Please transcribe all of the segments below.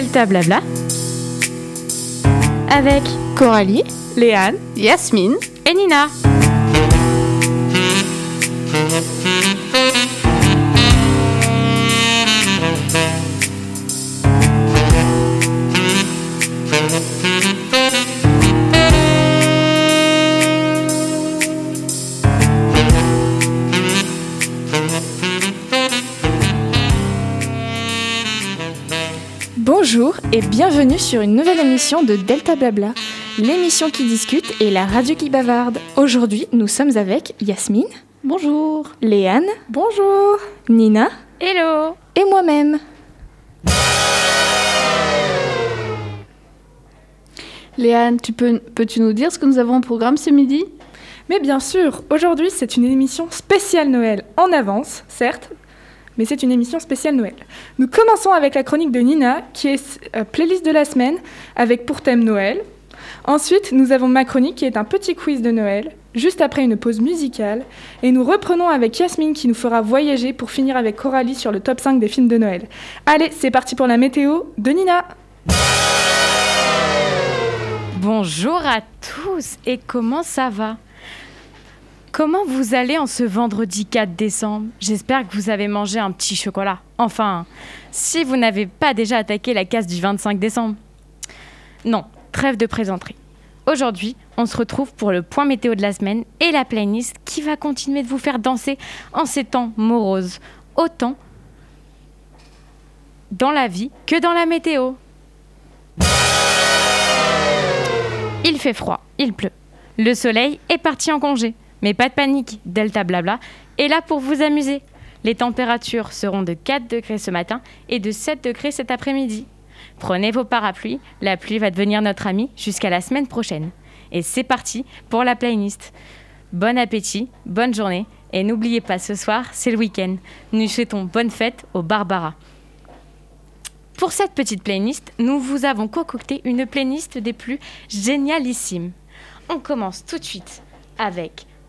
Delta Blabla avec Coralie, Léane, Yasmine et Nina. Et bienvenue sur une nouvelle émission de Delta Blabla, l'émission qui discute et la radio qui bavarde. Aujourd'hui, nous sommes avec Yasmine. Bonjour. Léane. Bonjour. Nina. Hello. Et moi-même. Léane, tu peux, peux-tu nous dire ce que nous avons au programme ce midi? Mais bien sûr, aujourd'hui c'est une émission spéciale Noël, en avance, certes, mais c'est une émission spéciale Noël. Nous commençons avec la chronique de Nina, qui est euh, playlist de la semaine, avec pour thème Noël. Ensuite, nous avons ma chronique, qui est un petit quiz de Noël, juste après une pause musicale. Et nous reprenons avec Yasmine, qui nous fera voyager pour finir avec Coralie sur le top 5 des films de Noël. Allez, c'est parti pour la météo de Nina Bonjour à tous et comment ça va? Comment vous allez en ce vendredi 4 décembre? J'espère que vous avez mangé un petit chocolat. Enfin, si vous n'avez pas déjà attaqué la case du 25 décembre. Non, trêve de présenterie. Aujourd'hui, on se retrouve pour le point météo de la semaine et la playlist qui va continuer de vous faire danser en ces temps moroses, autant dans la vie que dans la météo. Il fait froid, il pleut. Le soleil est parti en congé. Mais pas de panique, Delta Blabla est là pour vous amuser. Les températures seront de 4 degrés ce matin et de 7 degrés cet après-midi. Prenez vos parapluies, la pluie va devenir notre amie jusqu'à la semaine prochaine. Et c'est parti pour la playlist. Bon appétit, bonne journée et n'oubliez pas ce soir, c'est le week-end. Nous souhaitons bonne fête aux Barbara. Pour cette petite playlist, nous vous avons concocté une playlist des plus génialissimes. On commence tout de suite avec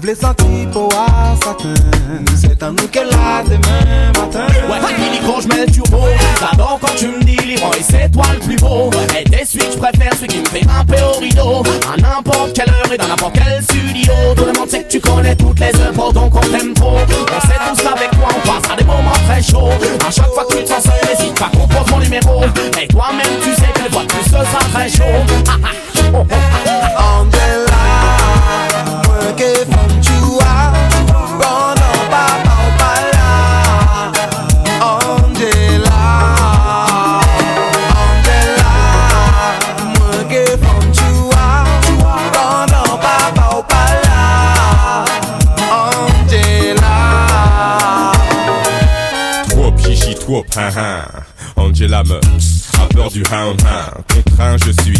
Mwen vle santi pou a satin Se tan nou ke la demen matin. Ouais, Billy quand je mets le turbo. J'adore quand tu me dis et c'est toi le plus beau. Et des suites, je préfère celui qui me fait grimper au rideau. À n'importe quelle heure et dans n'importe quel studio. Tout le monde sait que tu connais toutes les œuvres donc on t'aime trop. On sait tous qu'avec toi on passera des moments très chauds. À chaque fois que tu te sens seul, n'hésite pas qu'on mon numéro. Et toi-même tu sais que le de plus ce sera très chaud. Ah, ah, oh, oh, ah, hein hein. Angela me a peur du hound hound. Contraint, je suis,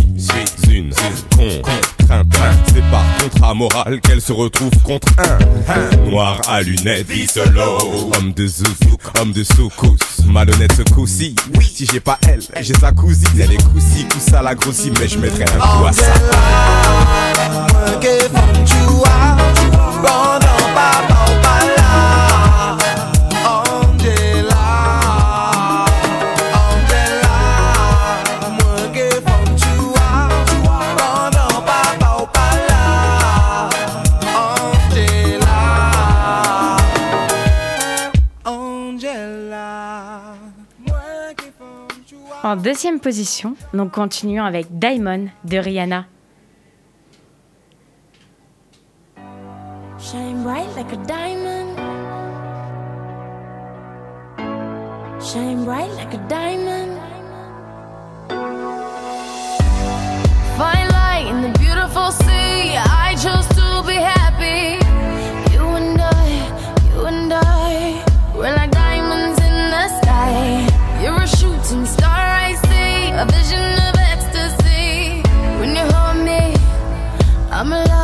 suis une contrainte. C'est par contrat moral qu'elle se retrouve contre un. Noir à lunettes, solo. Homme de zouk, homme de soukous. Malhonnête ce coup-ci. Si j'ai pas elle, j'ai sa cousine. Elle est coussi, coussa la grossie, mais je mettrai un coup à ça. En deuxième position, nous continuons avec Diamond de Rihanna. Shine bright like a diamond. Shine bright like a diamond. Fine light in the beautiful sea. I chose to be happy. Some star I see, a vision of ecstasy. When you hold me, I'm alive.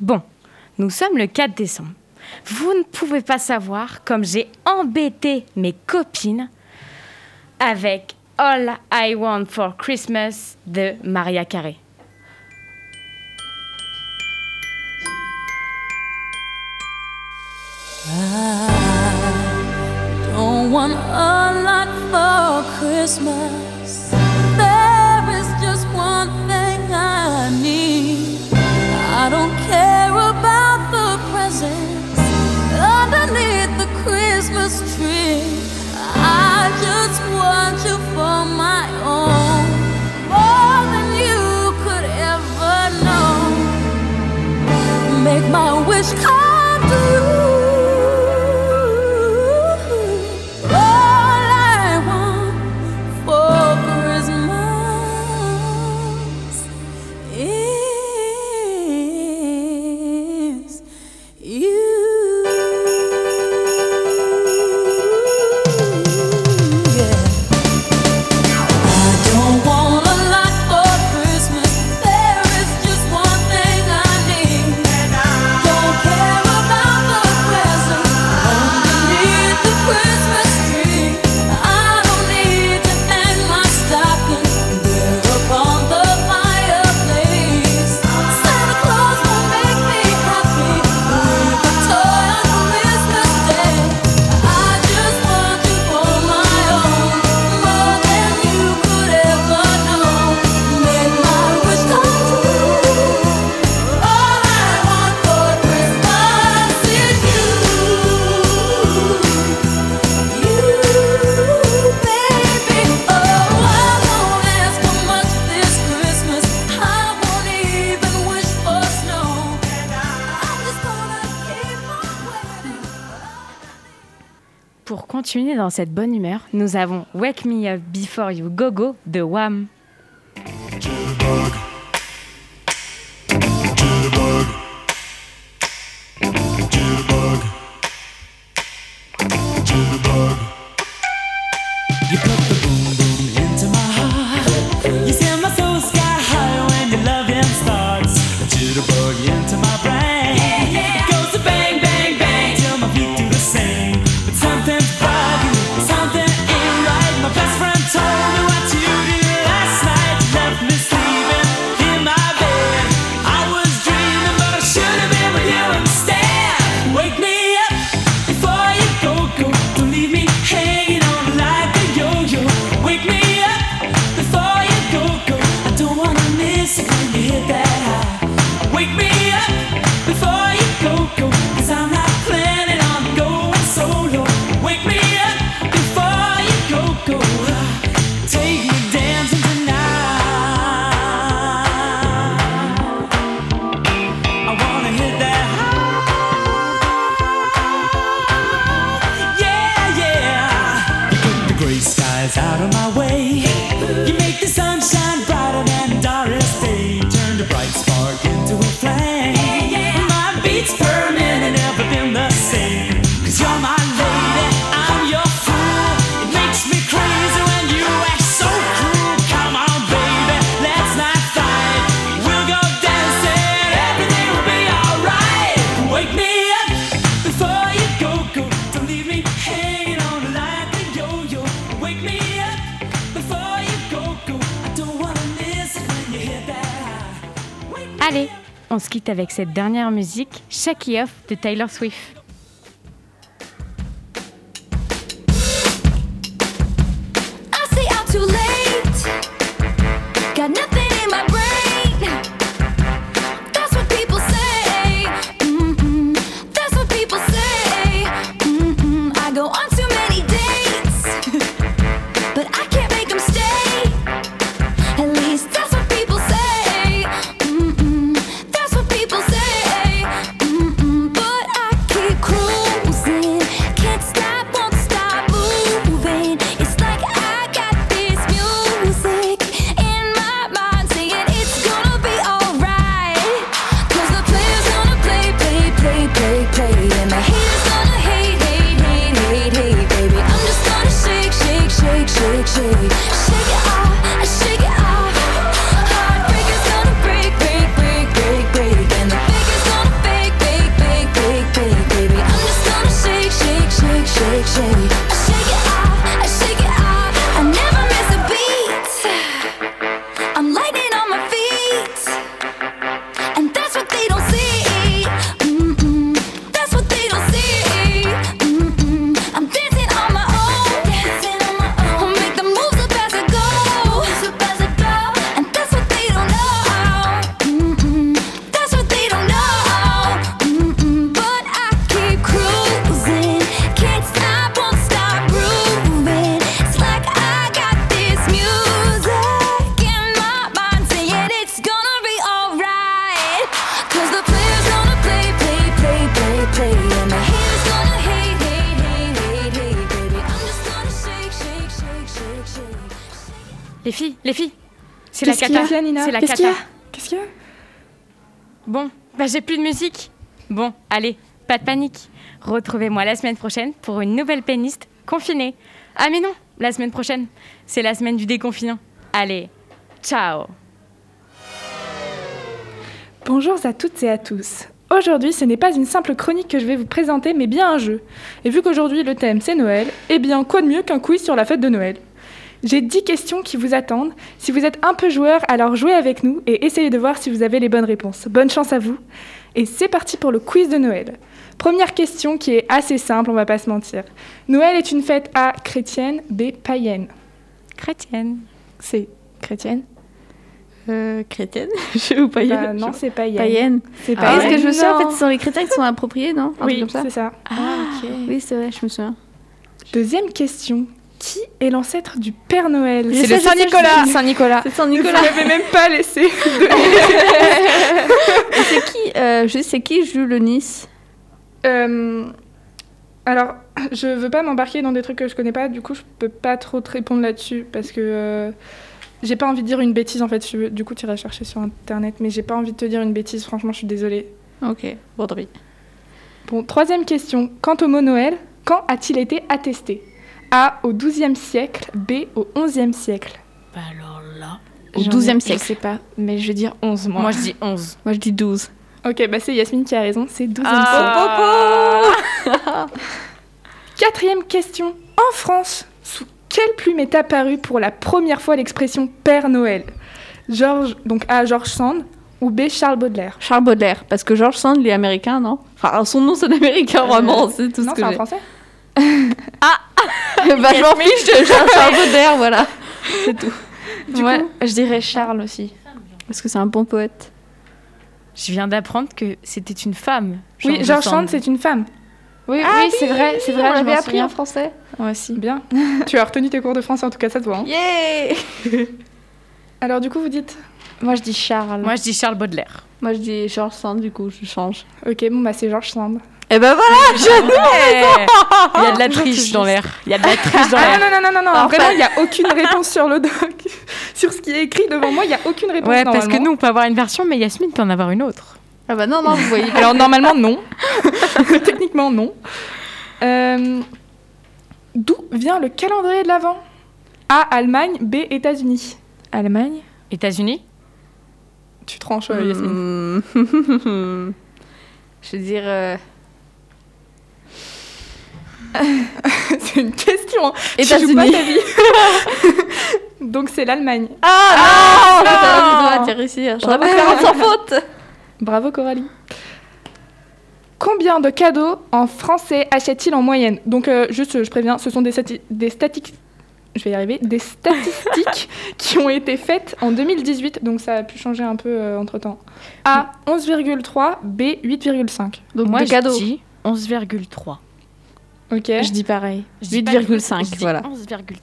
Bon, nous sommes le 4 décembre. Vous ne pouvez pas savoir comme j'ai embêté mes copines avec All I Want for Christmas de Maria Carey. aşka dans cette bonne humeur, nous avons Wake Me Up Before You Go Go de Wham! On se quitte avec cette dernière musique, Shaky Off de Taylor Swift. cruel Qu'est-ce qu'il y a, cata. Nina C'est la Qu'est-ce qu'il y cata. a Qu'est-ce qu'il y a Bon, bah j'ai plus de musique. Bon, allez, pas de panique. Retrouvez-moi la semaine prochaine pour une nouvelle péniste confinée. Ah mais non, la semaine prochaine, c'est la semaine du déconfinement. Allez, ciao Bonjour à toutes et à tous. Aujourd'hui, ce n'est pas une simple chronique que je vais vous présenter, mais bien un jeu. Et vu qu'aujourd'hui le thème c'est Noël, eh bien quoi de mieux qu'un quiz sur la fête de Noël? J'ai 10 questions qui vous attendent. Si vous êtes un peu joueur, alors jouez avec nous et essayez de voir si vous avez les bonnes réponses. Bonne chance à vous. Et c'est parti pour le quiz de Noël. Première question qui est assez simple, on va pas se mentir. Noël est une fête A chrétienne, B païenne. Chrétienne. C'est chrétienne? Euh, chrétienne? Ou païenne? Bah, non, c'est païenne. Païenne. C'est Ah, Est-ce que je me souviens, en fait, ce sont les chrétiens qui sont appropriés, non? Un Oui, comme ça? c'est ça. Ah, ok. Oui, c'est vrai, je me souviens. Deuxième question. Qui est l'ancêtre du Père Noël Je C'est le je Saint-Nicolas. je. Saint-Nicolas. C'est Saint Vous Nicolas. m'avez même pas laissé. Et c'est qui, euh, je sais, qui joue le Nice? Euh, alors, je veux pas m'embarquer dans des trucs que je connais pas, du coup, je peux pas trop te répondre là-dessus parce que euh, j'ai pas envie de dire une bêtise en fait. Je Du coup, tu iras chercher sur internet, mais j'ai pas envie de te dire une bêtise, franchement, je suis désolée. Ok, Baudry. Bon, troisième question. Quant au mot Noël, quand a-t-il été attesté? A au XIIe siècle, B au XIe siècle. Bah alors là. Au ai- 12e Je siècle. sais pas, mais je vais dire 11 moi. Moi je dis 11. Moi, je dis 12. Ok, bah c'est Yasmine qui a raison, c'est XIIe Ah. siècle. Quatrième question. En France, sous quelle plume est apparue pour la première fois l'expression Père Noël George, donc A. George Sand ou B. Charles Baudelaire? Charles Baudelaire, parce que George Sand, il est américain, non? Enfin, son nom, c'est américain, vraiment, c'est tout Non, ce que c'est j'ai. français bah, je m'en fiche Baudelaire, voilà. C'est tout. Du Ouais, coup- je dirais Charles aussi. Parce que c'est un bon poète. Je viens d'apprendre que c'était une femme. Oui, George Sand, c'est une femme. Oui, Ah oui, c'est vrai, c'est vrai. on je l'avait appris souviens. en français. Moi aussi. Bien. tu as retenu tes cours de français, en tout cas, ça se voit. hein. Yeah Alors, du coup, vous dites Moi je dis Charles. Moi je dis Charles Baudelaire. Moi, je dis George Sand, du coup, je change. Ok, bon, bah c'est George Sand. Et ben voilà Il y a de la triche dans l'air. Il y a de la triche dans Ah l'air. non, non, non, non, non, vraiment, il n'y a aucune réponse sur le doc. sur ce qui est écrit devant moi, il n'y a aucune réponse. Ouais, parce que nous on peut avoir une version, mais Yasmine peut en avoir une autre. Ah bah non, non, vous voyez. Alors normalement non. Techniquement non. Euh, D'où vient le calendrier de l'Avent? A. Allemagne, B. États-Unis. Allemagne? États-Unis? Tu tranches, euh, Yasmine. Hmm. je veux dire. euh, C'est une question. hein. Tu États-Unis. joues pas ta vie. Donc c'est l'Allemagne. Ah, non Là, t'as dû ici. J'aurais pas sans faute Bravo Coralie. Combien de cadeaux en français achète-t-il en moyenne? Donc euh, juste, je préviens, ce sont des, stati- des statistiques. Je vais y arriver. Des statistiques qui ont été faites en 2018, donc ça a pu changer un peu entre temps. A 11,3, B 8,5. Donc, Moi de je cadeaux. dis 11,3. Ok. Je dis pareil. Je dis pas 8,5, je dis voilà. 11,3. 11,3.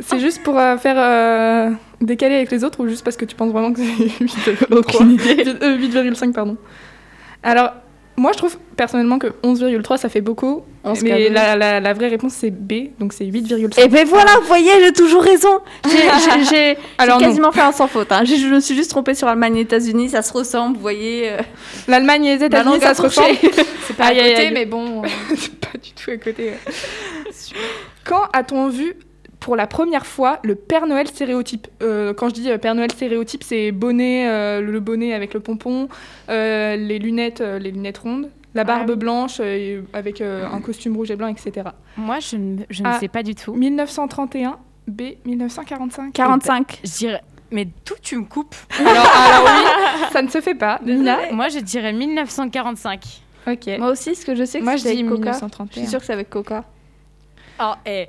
C'est juste pour euh, faire euh, décaler avec les autres ou juste parce que tu penses vraiment que c'est 8,3 Aucune idée. Euh, 8,5 pardon. Alors, moi je trouve personnellement que 11,3 ça fait beaucoup, 11 mais la, la- la vraie réponse c'est B, donc c'est 8,5. Et ben voilà, vous voyez, j'ai toujours raison. J'ai- non. quasiment fait un sans faute. hein. Je me suis juste trompée sur Allemagne et États-Unis, ça se ressemble, vous voyez. euh, L'Allemagne et les États-Unis ça se ressemble. C'est pas à côté, mais bon. c'est pas du tout à côté. Quand a-t-on vu pour la première fois le Père Noël stéréotype Euh, Quand je dis euh, Père Noël stéréotype, c'est bonnet, euh, le bonnet avec le pompon, euh, les lunettes, euh, les lunettes rondes, La barbe oui. blanche euh, avec euh, un costume rouge et blanc, etc. Moi, je ne, je ne Ah. sais pas du tout. 1931, B 1945. 45. Je dirais. Mais tout, tu me coupes? Alors, alors oui, ça ne se fait pas. Nina Moi, je dirais 1945. Ok. Moi aussi, ce que je sais que Moi, je c'était dis avec Coca. Je 1931. suis sûre que c'est avec Coca. Oh, eh.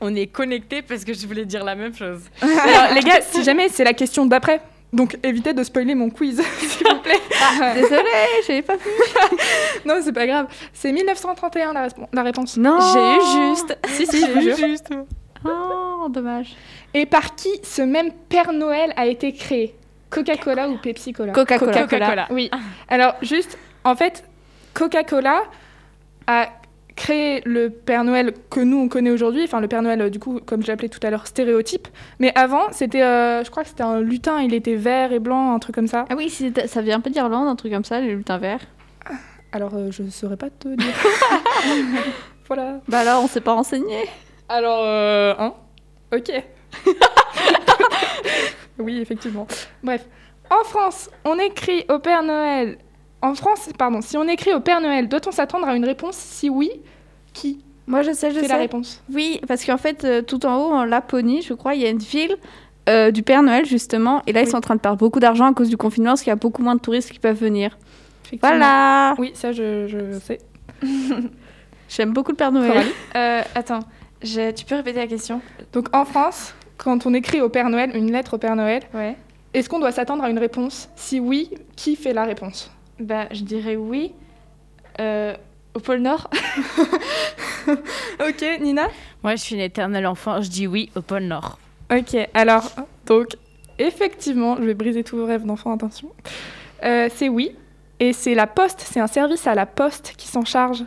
On est connectés parce que je voulais dire la même chose. Alors, les gars, si jamais c'est la question d'après, donc évitez de spoiler mon quiz, s'il vous plaît. Désolée, j'avais pas vu. non, c'est pas grave. C'est 1931 la, réponse. Non. J'ai eu juste. Si, si, je vous jure. Juste. Oh, dommage. Et par qui ce même Père Noël a été créé? Coca-Cola ou Pepsi-Cola? Coca-Cola. Coca-Cola. Oui. Alors, juste, en fait, Coca-Cola a créé le Père Noël que nous, on connaît aujourd'hui. Enfin, le Père Noël, euh, du coup, comme je l'appelais tout à l'heure, stéréotype. Mais avant, c'était, euh, je crois que c'était un lutin. Il était vert et blanc, un truc comme ça. Ah oui, ça vient un peu d'Irlande, un truc comme ça, les lutins verts. Alors, euh, je saurais pas te dire. voilà. Bah alors, on s'est pas renseigné. Alors, euh, hein? Ok. oui, effectivement. Bref. En France, on écrit au Père Noël. En France, pardon, si on écrit au Père Noël, doit-on s'attendre à une réponse Si oui, qui Moi, je sais, je fait sais. la réponse Oui, parce qu'en fait, euh, tout en haut, en Laponie, je crois, il y a une ville euh, du Père Noël, justement. Et là, ils sont en train de perdre beaucoup d'argent à cause du confinement, parce qu'il y a beaucoup moins de touristes qui peuvent venir. Voilà Oui, ça, je, je sais. J'aime beaucoup le Père Noël. Euh, attends, tu peux répéter la question Donc, en France, quand on écrit au Père Noël, une lettre au Père Noël, Ouais. est-ce qu'on doit s'attendre à une réponse Si oui, qui fait la réponse Bah, je dirais oui. Euh, au pôle Nord Ok, Nina Moi, je suis une éternelle enfant. Je dis oui au pôle Nord. Ok, alors, donc, effectivement, je vais briser tous vos rêves d'enfant, attention. Euh, c'est oui, et c'est la poste, c'est un service à la poste qui s'en charge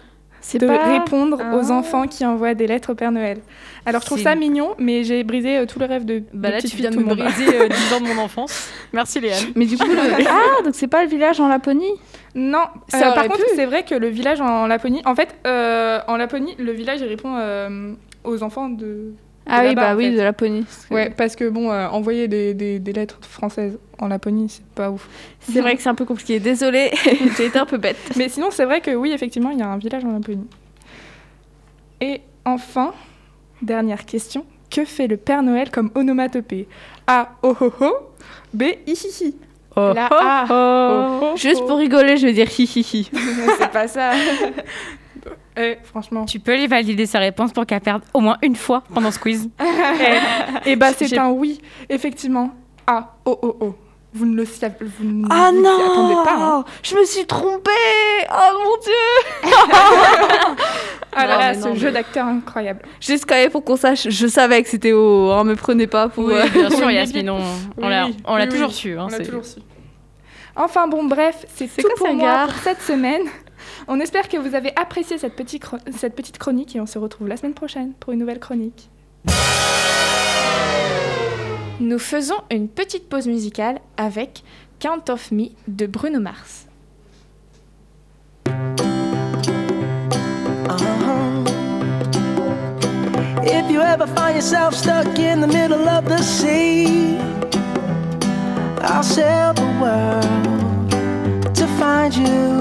de pas... répondre aux enfants qui envoient des lettres au Père Noël. Alors, je trouve ça mignon, mais j'ai brisé euh, tous les rêves de, Bah de là, petite tu fille viens de tout me le briser euh, 10 ans de mon enfance. Merci Léane. Mais du coup, le... ah, donc c'est pas le village en Laponie? Non, Ça euh, par contre, c'est vrai que le village en Laponie, en fait, euh, en Laponie, le village, il répond euh, aux enfants de... Ah oui, bah en oui, fait. de Laponie. Parce que Ouais, parce que bon, euh, envoyer des, des- des lettres françaises en Laponie, c'est pas ouf. C'est vrai que c'est un peu compliqué. Désolée, j'ai été un peu bête. Mais sinon, c'est vrai que oui, effectivement, il y a un village en Laponie. Et enfin, dernière question. Que fait le Père Noël comme onomatopée? A. Oh oh oh. B. Hihihi. Oh, La oh, A. oh. Juste pour rigoler, je vais dire hi hi hi. C'est pas ça. Eh, franchement. Tu peux lui valider sa réponse pour qu'elle perde au moins une fois pendant ce quiz. Et bah, c'est un oui, effectivement. A. Oh oh oh. Vous ne le savez vous ne Ah vous non pas. hein. Je me suis trompée Oh mon dieu Ah là Non, là, ce non, jeu mais- d'acteur incroyable. Juste quand même pour qu'on sache, je savais que c'était au... Hein, me prenez pas pour... Oui, euh, bien sûr, Yasmine, on, on oui, l'a oui, toujours oui. su. hein, On l'a c'est- toujours su. Enfin bon, bref, c'est tout quoi pour moi pour cette semaine. On espère que vous avez apprécié cette petite, chro- cette petite chronique et on se retrouve la semaine prochaine pour une nouvelle chronique. Nous faisons une petite pause musicale avec Count of Me de Bruno Mars. If you ever find yourself stuck in the middle of the sea, I'll sail the world to find you.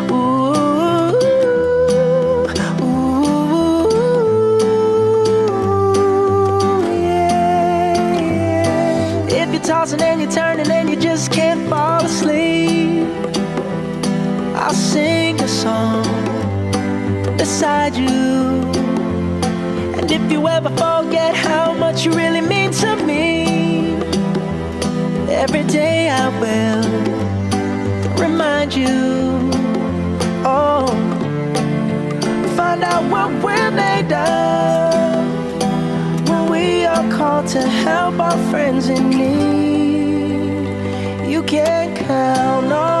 Song beside you. And if you ever forget how much you really mean to me, every day I will remind you Oh, find out what we're made of when we are called to help our friends in need. You can count on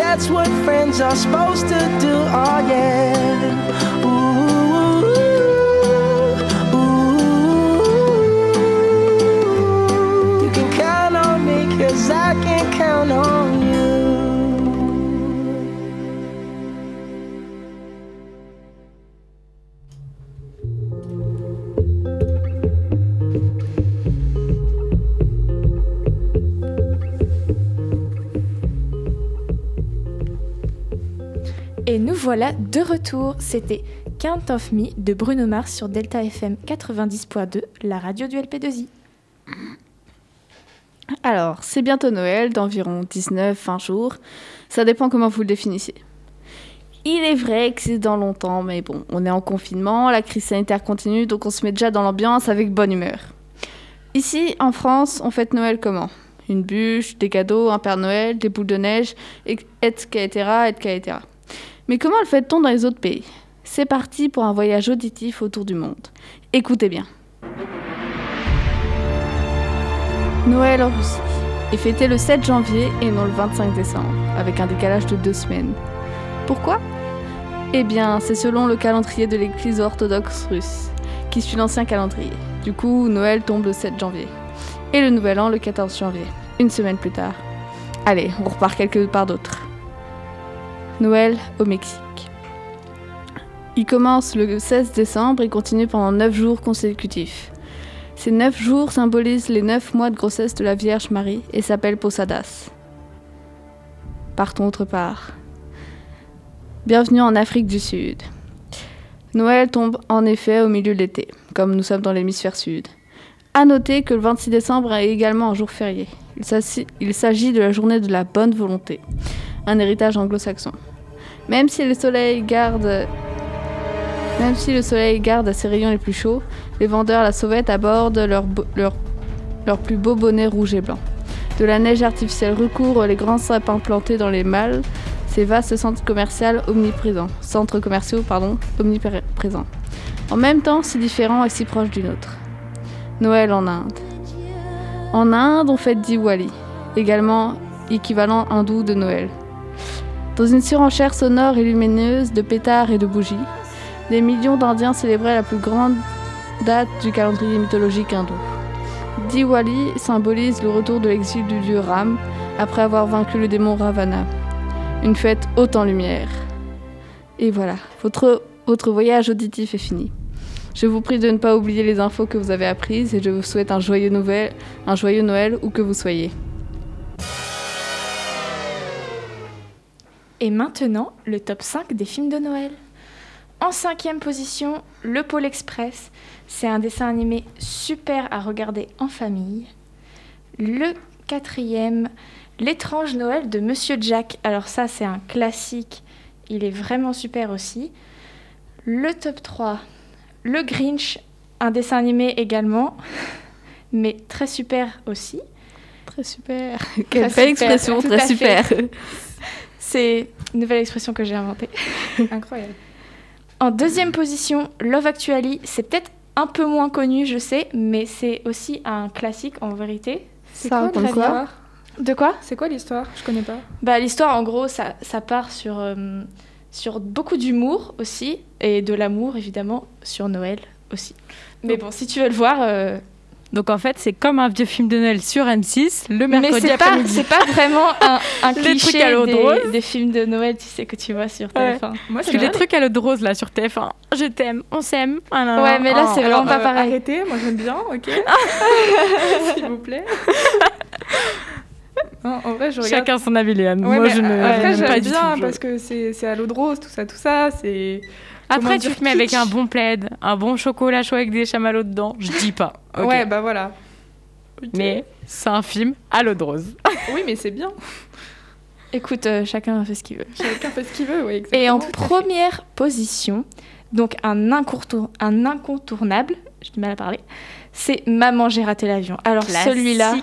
that's what friends are supposed to do, oh yeah. Ooh, voilà de retour. C'était Count of Me de Bruno Mars sur Delta FM 90.2, la radio du LP2I. Alors, c'est bientôt Noël, d'environ 19-20 jours. Ça dépend comment vous le définissez. Il est vrai que c'est dans longtemps, mais bon, on est en confinement, la crise sanitaire continue, donc on se met déjà dans l'ambiance avec bonne humeur. Ici, en France, on fête Noël comment? Une bûche, des cadeaux, un Père Noël, des boules de neige, et- etc., etc. Mais comment le fait-on dans les autres pays? C'est parti pour un voyage auditif autour du monde. Écoutez bien. Noël en Russie est fêté le 7 janvier et non le 25 décembre, avec un décalage de deux semaines. Pourquoi? Eh bien, c'est selon le calendrier de l'Église orthodoxe russe, qui suit l'ancien calendrier. Du coup, Noël tombe le 7 janvier. Et le Nouvel An le 14 janvier, une semaine plus tard. Allez, on repart quelque part d'autre. Noël au Mexique. Il commence le 16 décembre et continue pendant 9 jours consécutifs. Ces 9 jours symbolisent les 9 mois de grossesse de la Vierge Marie et s'appellent Posadas. Partons autre part. Bienvenue en Afrique du Sud. Noël tombe en effet au milieu de l'été, comme nous sommes dans l'hémisphère sud. À noter que le 26 décembre est également un jour férié. Il s'agit de la journée de la bonne volonté, un héritage anglo-saxon. Même si le soleil garde même si le soleil garde ses rayons les plus chauds, les vendeurs à la sauvette abordent leur, leur, leur plus beau bonnet rouge et blanc. De la neige artificielle recouvre les grands sapins plantés dans les malles, ces vastes centres commerciaux omniprésents, centres commerciaux omniprésents. En même temps, si différents et si proches du nôtre. Noël en Inde. En Inde, on fête Diwali, également équivalent hindou de Noël. Dans une surenchère sonore et lumineuse de pétards et de bougies, des millions d'Indiens célébraient la plus grande date du calendrier mythologique hindou. Diwali symbolise le retour de l'exil du dieu Ram après avoir vaincu le démon Ravana. Une fête haute en lumière. Et voilà, votre, votre voyage auditif est fini. Je vous prie de ne pas oublier les infos que vous avez apprises et je vous souhaite un joyeux, Noël, un joyeux Noël où que vous soyez. Et maintenant, le top 5 des films de Noël. En cinquième position, Le Pôle Express. C'est un dessin animé super à regarder en famille. Le quatrième, L'étrange Noël de Monsieur Jack. Alors ça, c'est un classique. Il est vraiment super aussi. Le top 3, Le Grinch. Un dessin animé également, mais très super aussi. Très super. Quelle belle expression, très super. C'est une nouvelle expression que j'ai inventée. Incroyable. En deuxième position, Love Actually. C'est peut-être un peu moins connu, je sais, mais c'est aussi un classique en vérité. C'est Ça quoi raconte quoi l'histoire De quoi? C'est quoi l'histoire? Je connais pas. Bah, l'histoire, en gros, ça, ça part sur, euh, sur beaucoup d'humour aussi, et de l'amour, évidemment, sur Noël aussi. Mais bon, si tu veux le voir... euh, Donc en fait, c'est comme un vieux film de Noël sur M6 le Mais mercredi c'est pas, après-midi. c'est pas vraiment un, un Les cliché trucs à l'eau de des, rose. des films de Noël, tu sais, que tu vois sur Ouais. TF1. Moi, Parce que les trucs à l'eau de rose là sur TF1, je t'aime, on s'aime. ah. Ouais, mais là, Oh. c'est Alors, vraiment pas euh, pareil. Arrêtez, moi j'aime bien, ok S'il vous plaît. Non, en vrai, je regarde. Chacun son avis, Léane. Ouais, Moi, mais je ne euh, après, j'aime bien parce que c'est c'est à l'eau de rose, tout ça, tout ça. C'est. Après, tu te mets avec un bon plaid, un bon chocolat chaud avec des chamallows dedans. Je dis pas. Ouais, bah voilà. Mais c'est un film à l'eau de rose. Oui, mais c'est bien. Écoute, euh, chacun fait ce qu'il veut. Chacun fait ce qu'il veut, oui, exactement. Et en première position, donc un, incontour- un incontournable, j'ai du mal à parler, c'est Maman, j'ai raté l'avion. Alors celui-là.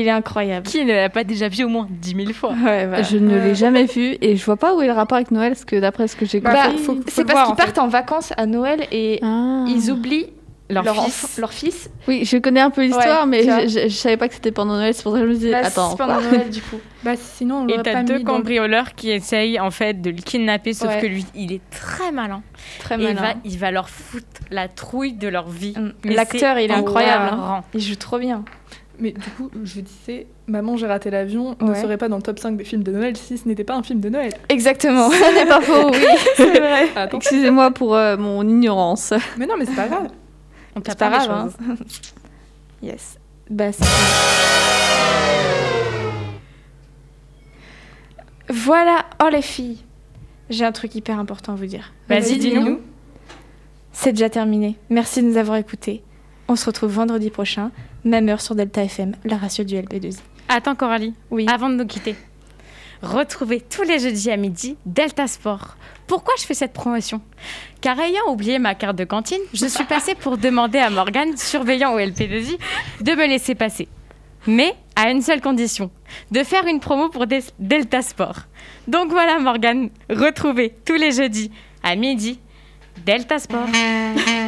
Il est incroyable. Qui ne l'a pas déjà vu au moins 10 000 fois? Ouais. Je ne l'ai jamais vu et je vois pas où est le rapport avec Noël, parce que d'après ce que j'ai Bah, compris. faut- faut c'est parce qu'ils partent en vacances à Noël et Ah. ils oublient Leur leur, fils. enfant- leur fils. Oui, je connais un peu l'histoire, Ouais, mais je, je- je savais pas que c'était pendant Noël, c'est pour ça que je me disais, Bah, attends, c'est pendant quoi Noël du coup. Bah, sinon, on Et t'as pas deux mis dans le- cambrioleurs qui essayent en fait de le kidnapper, sauf Ouais. que lui, il est très malin. Très Et il va, il va leur foutre la trouille de leur vie. Mm. L'acteur, il est incroyable. hilarant. Il joue trop bien. Mais du coup, je disais, Maman, j'ai raté l'avion ne Ouais. serait pas dans le top 5 des films de Noël si ce n'était pas un film de Noël. Exactement. Ce n'est pas faux, oui. c'est vrai. Attends. Excusez-moi pour euh, mon ignorance. Mais non, mais c'est pas grave. On pas grave. hein. yes. Bah, Voilà. Oh les filles. J'ai un truc hyper important à vous dire. Vas-y, dis-nous. C'est déjà terminé. Merci de nous avoir écoutés. On se retrouve vendredi prochain, même heure sur Delta FM, la ratio du LP2I. Attends Coralie, Oui. avant de nous quitter. Retrouvez tous les jeudis à midi Delta Sport. Pourquoi je fais cette promotion? Car ayant oublié ma carte de cantine, je suis passée pour demander à Morgane, surveillant au LP2I, de me laisser passer. Mais à une seule condition, de faire une promo pour Des- Delta Sport. Donc voilà Morgane, retrouvez tous les jeudis à midi Delta Sport.